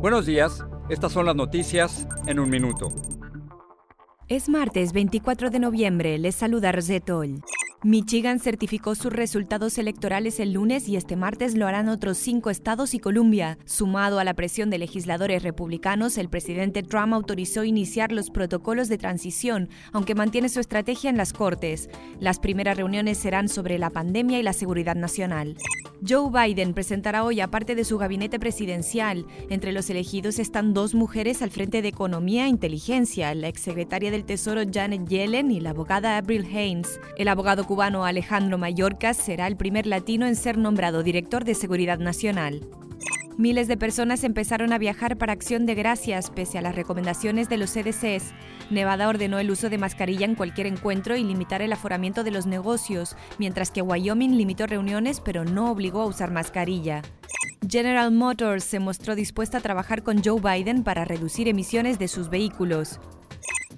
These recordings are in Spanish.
Buenos días, estas son las noticias en un minuto. Es martes 24 de noviembre, les saluda Rosetol. Michigan certificó sus resultados electorales el lunes y este martes lo harán otros cinco estados y Columbia. Sumado a la presión de legisladores republicanos, el presidente Trump autorizó iniciar los protocolos de transición, aunque mantiene su estrategia en las Cortes. Las primeras reuniones serán sobre la pandemia y la seguridad nacional. Joe Biden presentará hoy a parte de su gabinete presidencial. Entre los elegidos están dos mujeres al frente de Economía e Inteligencia, la exsecretaria del Tesoro Janet Yellen y la abogada Avril Haines. El abogado cubano Alejandro Mayorkas será el primer latino en ser nombrado director de Seguridad Nacional. Miles de personas empezaron a viajar para acción de gracias pese a las recomendaciones de los CDCs. Nevada ordenó el uso de mascarilla en cualquier encuentro y limitar el aforamiento de los negocios, mientras que Wyoming limitó reuniones pero no obligó a usar mascarilla. General Motors se mostró dispuesta a trabajar con Joe Biden para reducir emisiones de sus vehículos.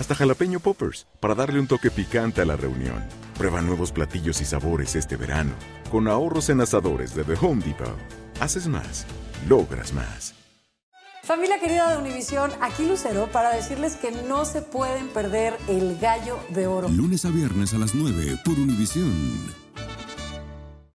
hasta jalapeño poppers para darle un toque picante a la reunión. Prueba nuevos platillos y sabores este verano. Con ahorros en asadores de The Home Depot. Haces más, logras más. Familia querida de Univisión, aquí Lucero para decirles que no se pueden perder el gallo de oro. Lunes a viernes a las 9 por Univisión.